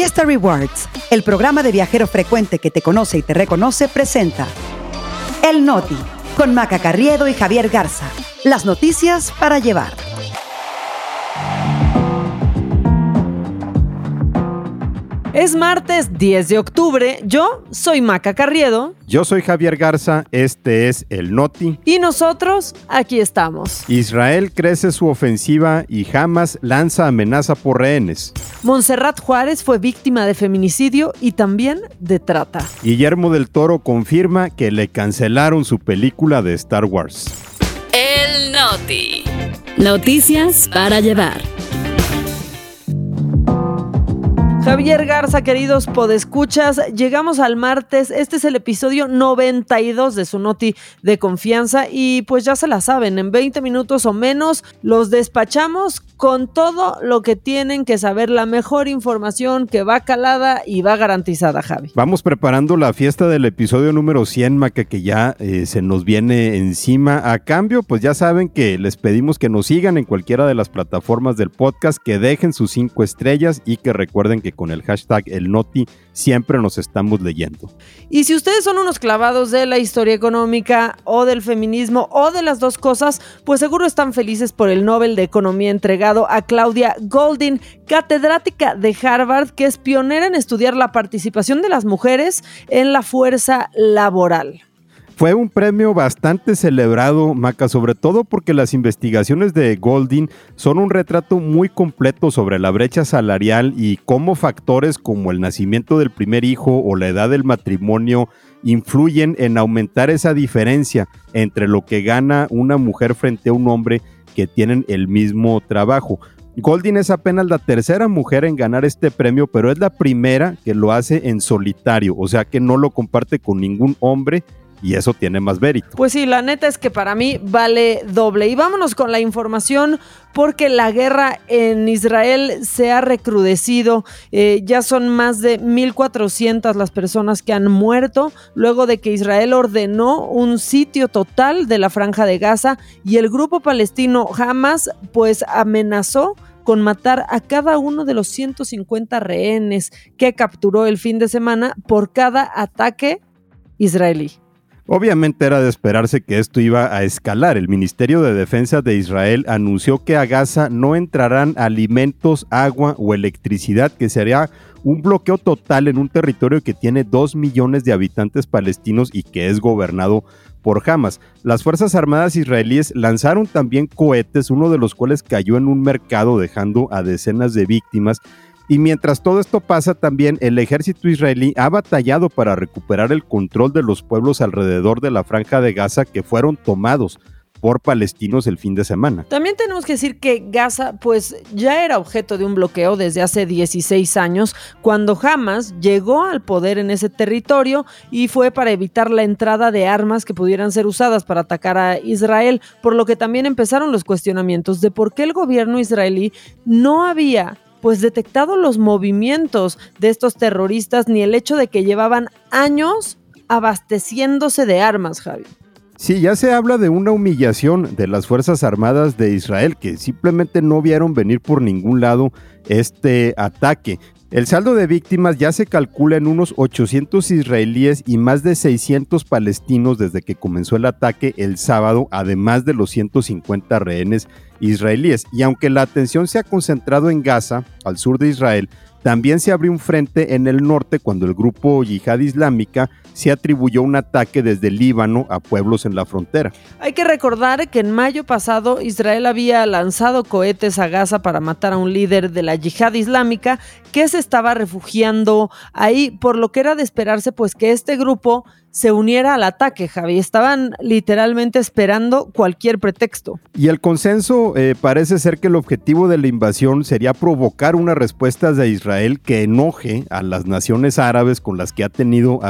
Fiesta Rewards, el programa de viajero frecuente que te conoce y te reconoce, presenta El Noti, con Maca Carriedo y Javier Garza. Las noticias para llevar. Es martes 10 de octubre. Yo soy Maca Carriedo. Yo soy Javier Garza. Este es el Noti. Y nosotros aquí estamos. Israel crece su ofensiva y Hamas lanza amenaza por rehenes. Montserrat Juárez fue víctima de feminicidio y también de trata. Guillermo del Toro confirma que le cancelaron su película de Star Wars. El Noti. Noticias para llevar. Javier Garza, queridos podescuchas, llegamos al martes. Este es el episodio 92 de su Noti de confianza y pues ya se la saben, en 20 minutos o menos los despachamos con todo lo que tienen que saber, la mejor información que va calada y va garantizada, Javi. Vamos preparando la fiesta del episodio número 100, Maca, que ya eh, se nos viene encima. A cambio, pues ya saben que les pedimos que nos sigan en cualquiera de las plataformas del podcast, que dejen sus cinco estrellas y que recuerden que con el hashtag el Noti siempre nos estamos leyendo. Y si ustedes son unos clavados de la historia económica o del feminismo o de las dos cosas, pues seguro están felices por el Nobel de Economía entregado a Claudia Goldin, catedrática de Harvard, que es pionera en estudiar la participación de las mujeres en la fuerza laboral. Fue un premio bastante celebrado, Maca, sobre todo porque las investigaciones de Goldin son un retrato muy completo sobre la brecha salarial y cómo factores como el nacimiento del primer hijo o la edad del matrimonio influyen en aumentar esa diferencia entre lo que gana una mujer frente a un hombre que tienen el mismo trabajo. Goldin es apenas la tercera mujer en ganar este premio, pero es la primera que lo hace en solitario, o sea que no lo comparte con ningún hombre y eso tiene más mérito. Pues sí, la neta es que para mí vale doble. Y vámonos con la información porque la guerra en Israel se ha recrudecido. Eh, ya son más de 1.400 las personas que han muerto luego de que Israel ordenó un sitio total de la franja de Gaza y el grupo palestino Hamas pues amenazó con matar a cada uno de los 150 rehenes que capturó el fin de semana por cada ataque israelí. Obviamente era de esperarse que esto iba a escalar. El Ministerio de Defensa de Israel anunció que a Gaza no entrarán alimentos, agua o electricidad, que sería un bloqueo total en un territorio que tiene 2 millones de habitantes palestinos y que es gobernado por Hamas. Las Fuerzas Armadas israelíes lanzaron también cohetes, uno de los cuales cayó en un mercado dejando a decenas de víctimas y mientras todo esto pasa, también el ejército israelí ha batallado para recuperar el control de los pueblos alrededor de la franja de Gaza que fueron tomados por palestinos el fin de semana. También tenemos que decir que Gaza pues ya era objeto de un bloqueo desde hace 16 años cuando Hamas llegó al poder en ese territorio y fue para evitar la entrada de armas que pudieran ser usadas para atacar a Israel, por lo que también empezaron los cuestionamientos de por qué el gobierno israelí no había pues detectado los movimientos de estos terroristas ni el hecho de que llevaban años abasteciéndose de armas, Javi. Sí, ya se habla de una humillación de las Fuerzas Armadas de Israel que simplemente no vieron venir por ningún lado este ataque. El saldo de víctimas ya se calcula en unos 800 israelíes y más de 600 palestinos desde que comenzó el ataque el sábado, además de los 150 rehenes israelíes. Y aunque la atención se ha concentrado en Gaza, al sur de Israel, también se abrió un frente en el norte cuando el grupo Yihad Islámica se atribuyó un ataque desde Líbano a pueblos en la frontera. Hay que recordar que en mayo pasado Israel había lanzado cohetes a Gaza para matar a un líder de la Yihad Islámica que se estaba refugiando ahí, por lo que era de esperarse pues que este grupo se uniera al ataque, Javi. Estaban literalmente esperando cualquier pretexto. Y el consenso eh, parece ser que el objetivo de la invasión sería provocar una respuesta de Israel que enoje a las naciones árabes con las que ha tenido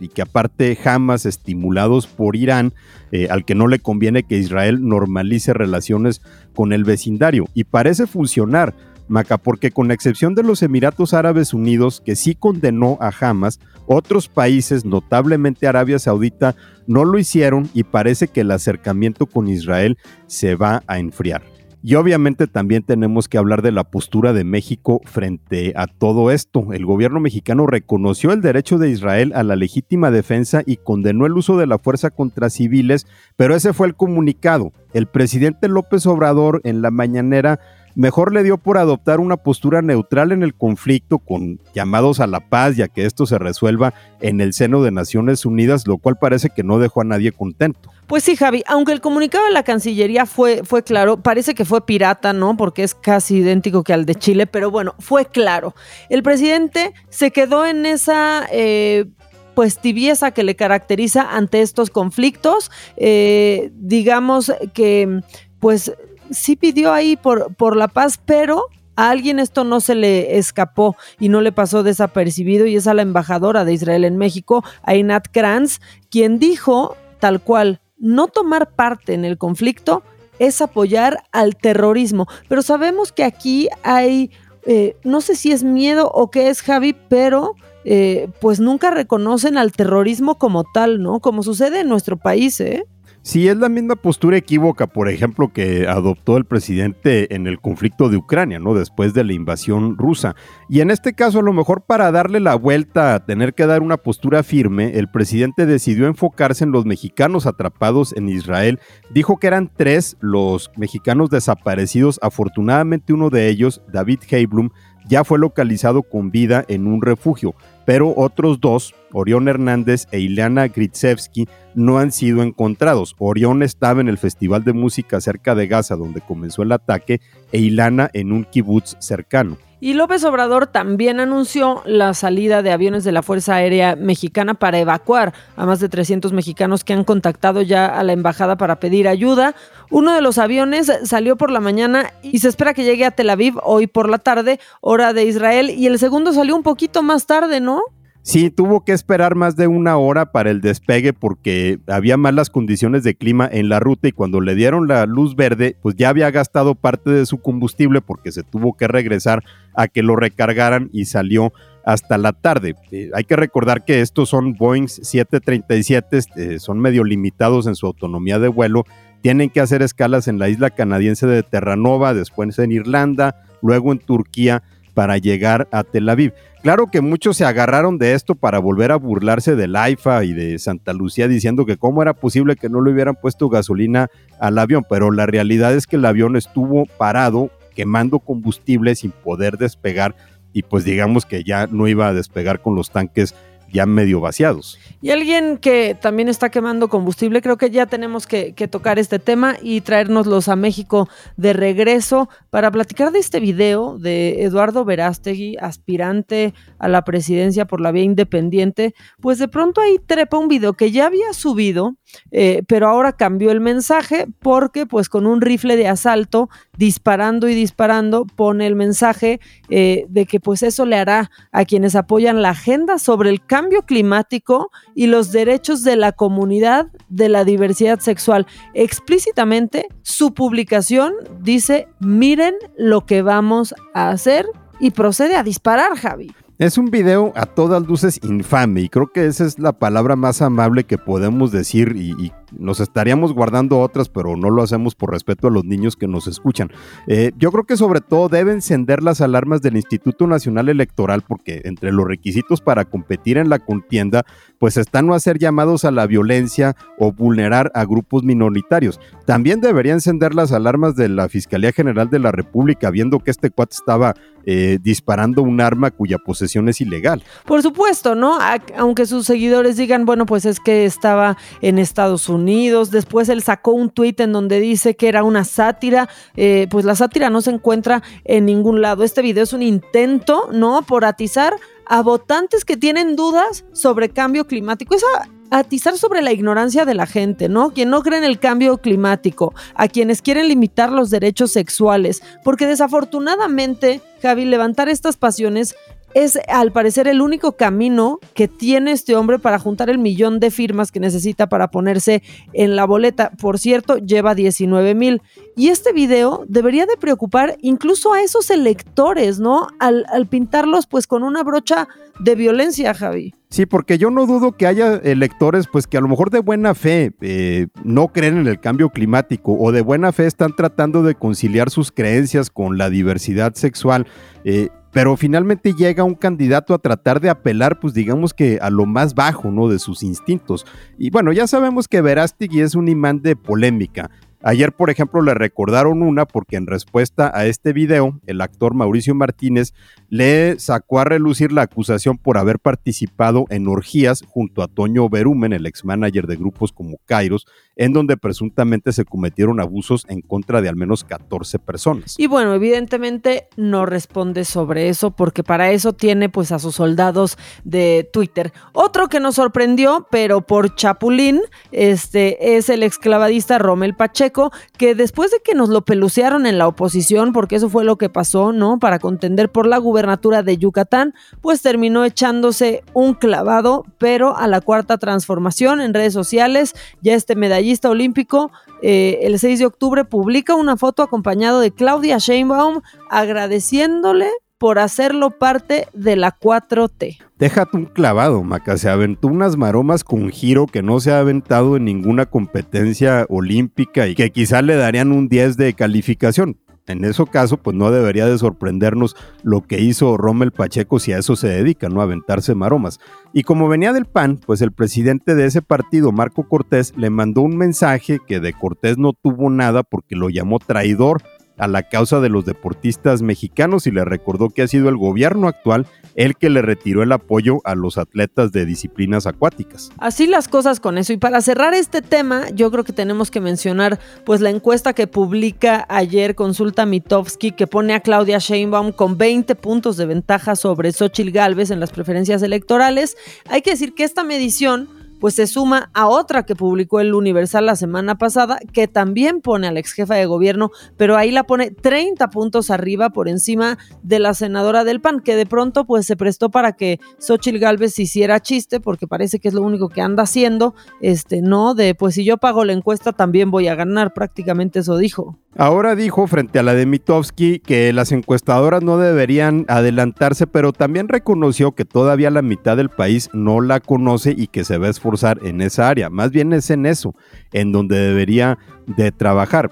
y que aparte jamás estimulados por Irán, eh, al que no le conviene que Israel normalice relaciones con el vecindario. Y parece funcionar. Maca, porque con excepción de los Emiratos Árabes Unidos, que sí condenó a Hamas, otros países, notablemente Arabia Saudita, no lo hicieron y parece que el acercamiento con Israel se va a enfriar. Y obviamente también tenemos que hablar de la postura de México frente a todo esto. El gobierno mexicano reconoció el derecho de Israel a la legítima defensa y condenó el uso de la fuerza contra civiles, pero ese fue el comunicado. El presidente López Obrador en la mañanera mejor le dio por adoptar una postura neutral en el conflicto con llamados a la paz y a que esto se resuelva en el seno de Naciones Unidas, lo cual parece que no dejó a nadie contento. Pues sí, Javi, aunque el comunicado de la Cancillería fue, fue claro, parece que fue pirata, ¿no? Porque es casi idéntico que al de Chile, pero bueno, fue claro. El presidente se quedó en esa... Eh, pues tibieza que le caracteriza ante estos conflictos. Eh, digamos que pues sí pidió ahí por, por la paz, pero a alguien esto no se le escapó y no le pasó desapercibido y es a la embajadora de Israel en México, Ainat Kranz, quien dijo tal cual, no tomar parte en el conflicto es apoyar al terrorismo. Pero sabemos que aquí hay, eh, no sé si es miedo o qué es Javi, pero... Eh, pues nunca reconocen al terrorismo como tal, ¿no? Como sucede en nuestro país, ¿eh? Sí, es la misma postura equívoca, por ejemplo, que adoptó el presidente en el conflicto de Ucrania, ¿no? Después de la invasión rusa. Y en este caso, a lo mejor para darle la vuelta a tener que dar una postura firme, el presidente decidió enfocarse en los mexicanos atrapados en Israel. Dijo que eran tres los mexicanos desaparecidos. Afortunadamente, uno de ellos, David Heiblum, ya fue localizado con vida en un refugio, pero otros dos, Orión Hernández e Ileana Gritsevsky, no han sido encontrados. Orión estaba en el Festival de Música cerca de Gaza, donde comenzó el ataque, e Ilana en un kibutz cercano. Y López Obrador también anunció la salida de aviones de la Fuerza Aérea Mexicana para evacuar a más de 300 mexicanos que han contactado ya a la embajada para pedir ayuda. Uno de los aviones salió por la mañana y se espera que llegue a Tel Aviv hoy por la tarde, hora de Israel, y el segundo salió un poquito más tarde, ¿no? Sí, tuvo que esperar más de una hora para el despegue porque había malas condiciones de clima en la ruta y cuando le dieron la luz verde, pues ya había gastado parte de su combustible porque se tuvo que regresar a que lo recargaran y salió hasta la tarde. Eh, hay que recordar que estos son Boeing 737, este, son medio limitados en su autonomía de vuelo, tienen que hacer escalas en la isla canadiense de Terranova, después en Irlanda, luego en Turquía para llegar a Tel Aviv. Claro que muchos se agarraron de esto para volver a burlarse del AIFA y de Santa Lucía diciendo que cómo era posible que no le hubieran puesto gasolina al avión, pero la realidad es que el avión estuvo parado quemando combustible sin poder despegar y pues digamos que ya no iba a despegar con los tanques ya medio vaciados. Y alguien que también está quemando combustible, creo que ya tenemos que, tocar este tema y traérnoslos a México de regreso para platicar de este video de Eduardo Verástegui, aspirante a la presidencia por la vía independiente. Pues de pronto ahí trepa un video que ya había subido, eh, pero ahora cambió el mensaje porque pues con un rifle de asalto, disparando y disparando, pone el mensaje eh, de que pues eso le hará a quienes apoyan la agenda sobre el cambio cambio climático y los derechos de la comunidad de la diversidad sexual. Explícitamente, su publicación dice, miren lo que vamos a hacer y procede a disparar, Javi. Es un video a todas luces infame y creo que esa es la palabra más amable que podemos decir y, nos estaríamos guardando otras, pero no lo hacemos por respeto a los niños que nos escuchan. Eh, yo creo que sobre todo debe encender las alarmas del Instituto Nacional Electoral porque entre los requisitos para competir en la contienda, pues están no hacer llamados a la violencia o vulnerar a grupos minoritarios. También debería encender las alarmas de la Fiscalía General de la República, viendo que este cuate estaba eh, disparando un arma cuya posesión es ilegal. Por supuesto, ¿no? aunque sus seguidores digan, bueno, pues es que estaba en Estados Unidos Unidos. Después él sacó un tuit en donde dice que era una sátira. Eh, pues la sátira no se encuentra en ningún lado. Este video es un intento, ¿no? Por atizar a votantes que tienen dudas sobre cambio climático. Es atizar sobre la ignorancia de la gente, ¿no? Quien no cree en el cambio climático, a quienes quieren limitar los derechos sexuales, porque desafortunadamente, Javi, levantar estas pasiones es al parecer el único camino que tiene este hombre para juntar el millón de firmas que necesita para ponerse en la boleta. Por cierto, lleva 19 mil. Y este video debería de preocupar incluso a esos electores, ¿no? Al, pintarlos pues con una brocha de violencia, Javi. Sí, porque yo no dudo que haya electores, pues que a lo mejor de buena fe eh, no creen en el cambio climático o de buena fe están tratando de conciliar sus creencias con la diversidad sexual. Eh, pero finalmente llega un candidato a tratar de apelar, pues digamos que a lo más bajo, ¿no? De sus instintos. Y bueno, ya sabemos que Verástegui es un imán de polémica. Ayer, por ejemplo, le recordaron una porque en respuesta a este video, el actor Mauricio Martínez le sacó a relucir la acusación por haber participado en orgías junto a Toño Berumen, el ex manager de grupos como Kairos, en donde presuntamente se cometieron abusos en contra de al menos 14 personas. Y bueno, evidentemente no responde sobre eso porque para eso tiene pues a sus soldados de Twitter. Otro que nos sorprendió, pero por Chapulín, este es el exclavadista Rommel Pacheco, que después de que nos lo pelucearon en la oposición, porque eso fue lo que pasó, ¿no? Para contender por la gubernatura de Yucatán, pues terminó echándose un clavado, pero a la cuarta transformación en redes sociales, ya este medallista olímpico, eh, el 6 de octubre publica una foto acompañado de Claudia Sheinbaum agradeciéndole por hacerlo parte de la 4T. Déjate un clavado, Maca. Se aventó unas maromas con giro que no se ha aventado en ninguna competencia olímpica y que quizá le darían un 10 de calificación. En ese caso, pues no debería de sorprendernos lo que hizo Rommel Pacheco si a eso se dedica, ¿no? A aventarse maromas. Y como venía del PAN, pues el presidente de ese partido, Marco Cortés, le mandó un mensaje que de Cortés no tuvo nada porque lo llamó traidor a la causa de los deportistas mexicanos y le recordó que ha sido el gobierno actual el que le retiró el apoyo a los atletas de disciplinas acuáticas. Así las cosas con eso. Y para cerrar este tema, yo creo que tenemos que mencionar pues la encuesta que publica ayer Consulta Mitofsky que pone a Claudia Sheinbaum con 20 puntos de ventaja sobre Xochitl Gálvez en las preferencias electorales. Hay que decir que esta medición pues se suma a otra que publicó el Universal la semana pasada, que también pone a la ex jefa de gobierno, pero ahí la pone 30 puntos arriba por encima de la senadora del PAN, que de pronto pues se prestó para que Xochitl Galvez hiciera chiste, porque parece que es lo único que anda haciendo, este, no, de pues si yo pago la encuesta también voy a ganar, prácticamente eso dijo. Ahora dijo frente a la de Mitofsky que las encuestadoras no deberían adelantarse, pero también reconoció que todavía la mitad del país no la conoce y que se va a esforzar en esa área. Más bien es en eso, en donde debería de trabajar.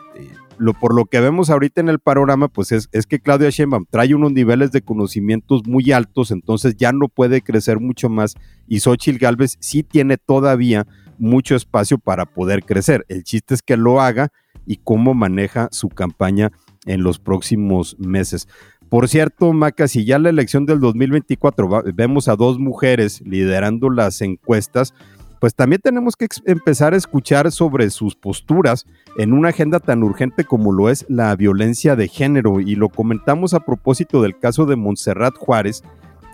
Lo, por lo que vemos ahorita en el panorama, pues es, que Claudia Sheinbaum trae unos niveles de conocimientos muy altos, entonces ya no puede crecer mucho más y Xochitl Galvez sí tiene todavía mucho espacio para poder crecer. El chiste es que lo haga y cómo maneja su campaña en los próximos meses. Por cierto, Maca, si ya la elección del 2024 vemos a dos mujeres liderando las encuestas, pues también tenemos que empezar a escuchar sobre sus posturas en una agenda tan urgente como lo es la violencia de género. Y lo comentamos a propósito del caso de Montserrat Juárez,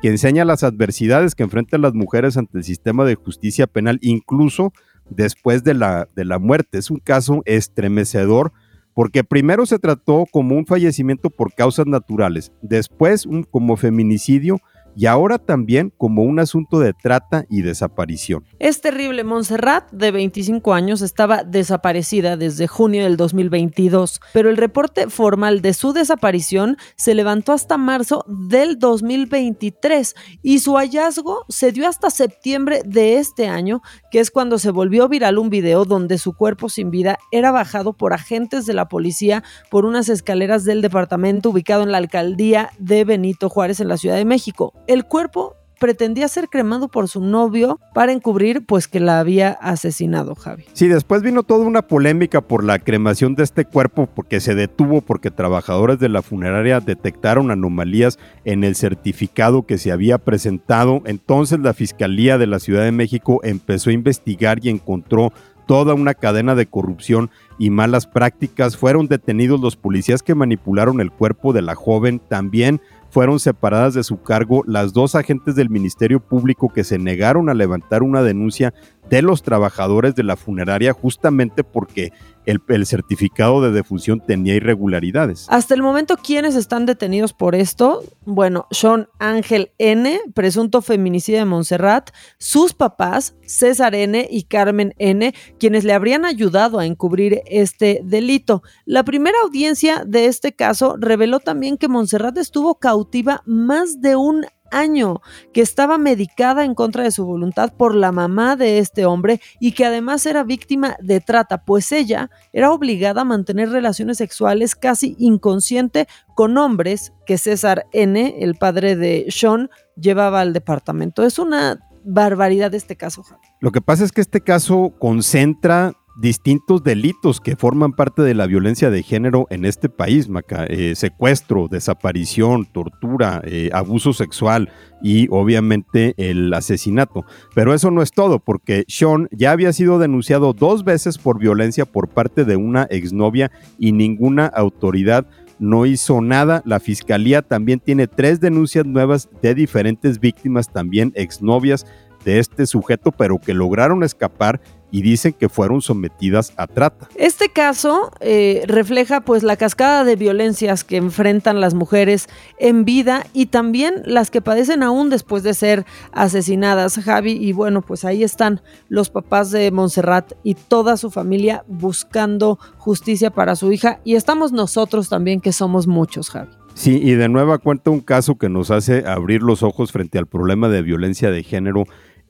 que enseña las adversidades que enfrentan las mujeres ante el sistema de justicia penal, incluso después de la, de la muerte. Es un caso estremecedor porque primero se trató como un fallecimiento por causas naturales, después un, como feminicidio y ahora también como un asunto de trata y desaparición. Es terrible. Montserrat, de 25 años, estaba desaparecida desde junio del 2022, pero el reporte formal de su desaparición se levantó hasta marzo del 2023 y su hallazgo se dio hasta septiembre de este año, que es cuando se volvió viral un video donde su cuerpo sin vida era bajado por agentes de la policía por unas escaleras del departamento ubicado en la alcaldía de Benito Juárez en la Ciudad de México el cuerpo pretendía ser cremado por su novio para encubrir pues que la había asesinado Javi. Sí, después vino toda una polémica por la cremación de este cuerpo porque se detuvo porque trabajadores de la funeraria detectaron anomalías en el certificado que se había presentado. Entonces la Fiscalía de la Ciudad de México empezó a investigar y encontró toda una cadena de corrupción y malas prácticas. Fueron detenidos los policías que manipularon el cuerpo de la joven. También fueron separadas de su cargo las dos agentes del Ministerio Público que se negaron a levantar una denuncia de los trabajadores de la funeraria justamente porque el, certificado de defunción tenía irregularidades. Hasta el momento, ¿quiénes están detenidos por esto? Bueno, Sean Ángel N., presunto feminicida de Montserrat, sus papás, César N. y Carmen N., quienes le habrían ayudado a encubrir este delito. La primera audiencia de este caso reveló también que Montserrat estuvo cautiva más de un año, que estaba medicada en contra de su voluntad por la mamá de este hombre y que además era víctima de trata, pues ella era obligada a mantener relaciones sexuales casi inconsciente con hombres que César N., el padre de Sean, llevaba al departamento. Es una barbaridad este caso. Lo que pasa es que este caso concentra distintos delitos que forman parte de la violencia de género en este país. Eh, secuestro, desaparición, tortura, eh, abuso sexual y obviamente el asesinato. Pero eso no es todo, porque Sean ya había sido denunciado dos veces por violencia por parte de una exnovia y ninguna autoridad no hizo nada. La fiscalía también tiene tres denuncias nuevas de diferentes víctimas, también exnovias de este sujeto, pero que lograron escapar y dicen que fueron sometidas a trata. Este caso eh, refleja pues la cascada de violencias que enfrentan las mujeres en vida y también las que padecen aún después de ser asesinadas, Javi, y bueno, pues ahí están los papás de Montserrat y toda su familia buscando justicia para su hija y estamos nosotros también que somos muchos, Javi. Sí, y de nuevo cuenta un caso que nos hace abrir los ojos frente al problema de violencia de género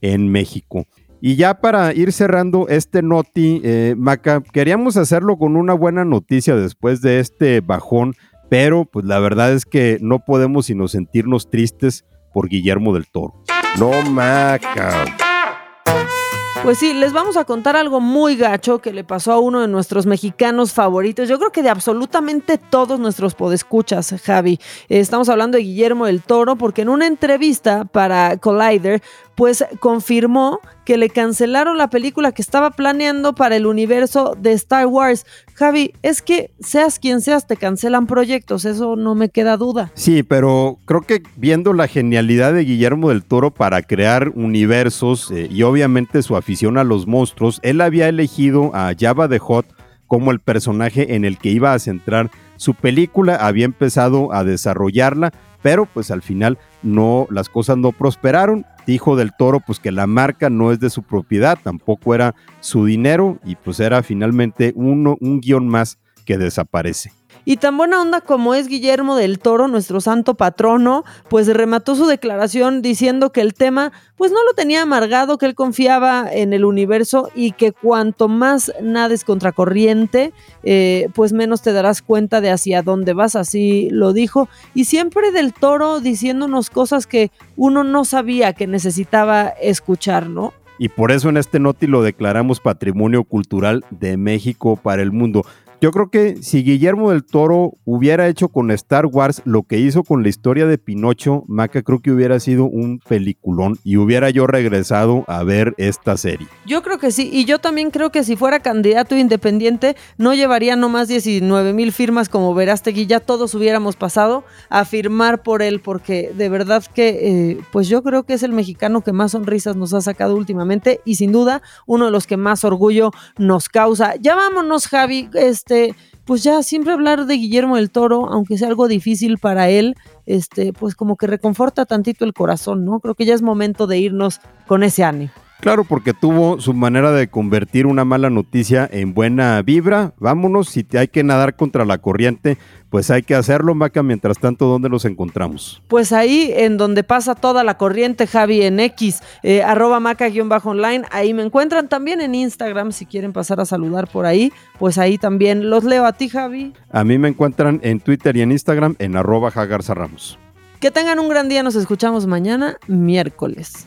en México. Y ya para ir cerrando este noti, eh, Maca, queríamos hacerlo con una buena noticia después de este bajón, pero pues la verdad es que no podemos sino sentirnos tristes por Guillermo del Toro. No, Maca. Pues sí, les vamos a contar algo muy gacho que le pasó a uno de nuestros mexicanos favoritos. Yo creo que de absolutamente todos nuestros podescuchas, Javi. estamos hablando de Guillermo del Toro, porque en una entrevista para Collider, pues confirmó que le cancelaron la película que estaba planeando para el universo de Star Wars. Javi, es que seas quien seas, te cancelan proyectos, eso no me queda duda. Sí, pero creo que viendo la genialidad de Guillermo del Toro para crear universos eh, y obviamente su afición a los monstruos, él había elegido a Java the Hot como el personaje en el que iba a centrar su película, había empezado a desarrollarla, pero pues al final no las cosas no prosperaron dijo del Toro pues que la marca no es de su propiedad, tampoco era su dinero y pues era finalmente uno, un guion más que desaparece. Y tan buena onda como es Guillermo del Toro, nuestro santo patrono, pues remató su declaración diciendo que el tema pues no lo tenía amargado, que él confiaba en el universo y que cuanto más nades contracorriente, eh, pues menos te darás cuenta de hacia dónde vas, así lo dijo. Y siempre del Toro diciéndonos cosas que uno no sabía que necesitaba escuchar, ¿no? Y por eso en este noti lo declaramos Patrimonio Cultural de México para el mundo. Yo creo que si Guillermo del Toro hubiera hecho con Star Wars lo que hizo con la historia de Pinocho, Maca creo que hubiera sido un peliculón y hubiera yo regresado a ver esta serie. Yo creo que sí, y yo también creo que si fuera candidato independiente no llevaría nomás 19 mil firmas como Verástegui, ya todos hubiéramos pasado a firmar por él, porque de verdad que eh, pues yo creo que es el mexicano que más sonrisas nos ha sacado últimamente y sin duda uno de los que más orgullo nos causa. Ya vámonos Javi, este este, pues ya siempre hablar de Guillermo del Toro, aunque sea algo difícil para él, este, pues como que reconforta tantito el corazón, ¿no? Creo que ya es momento de irnos con ese ánimo. Claro, porque tuvo su manera de convertir una mala noticia en buena vibra. Vámonos, si hay que nadar contra la corriente, pues hay que hacerlo, Maca. Mientras tanto, ¿dónde nos encontramos? Pues ahí, en donde pasa toda la corriente, Javi, en X, eh, arroba maca-online. Ahí me encuentran también en Instagram, si quieren pasar a saludar por ahí, pues ahí también los leo a ti, Javi. A mí me encuentran en Twitter y en Instagram en arroba Jagarza Ramos. Que tengan un gran día, nos escuchamos mañana, miércoles.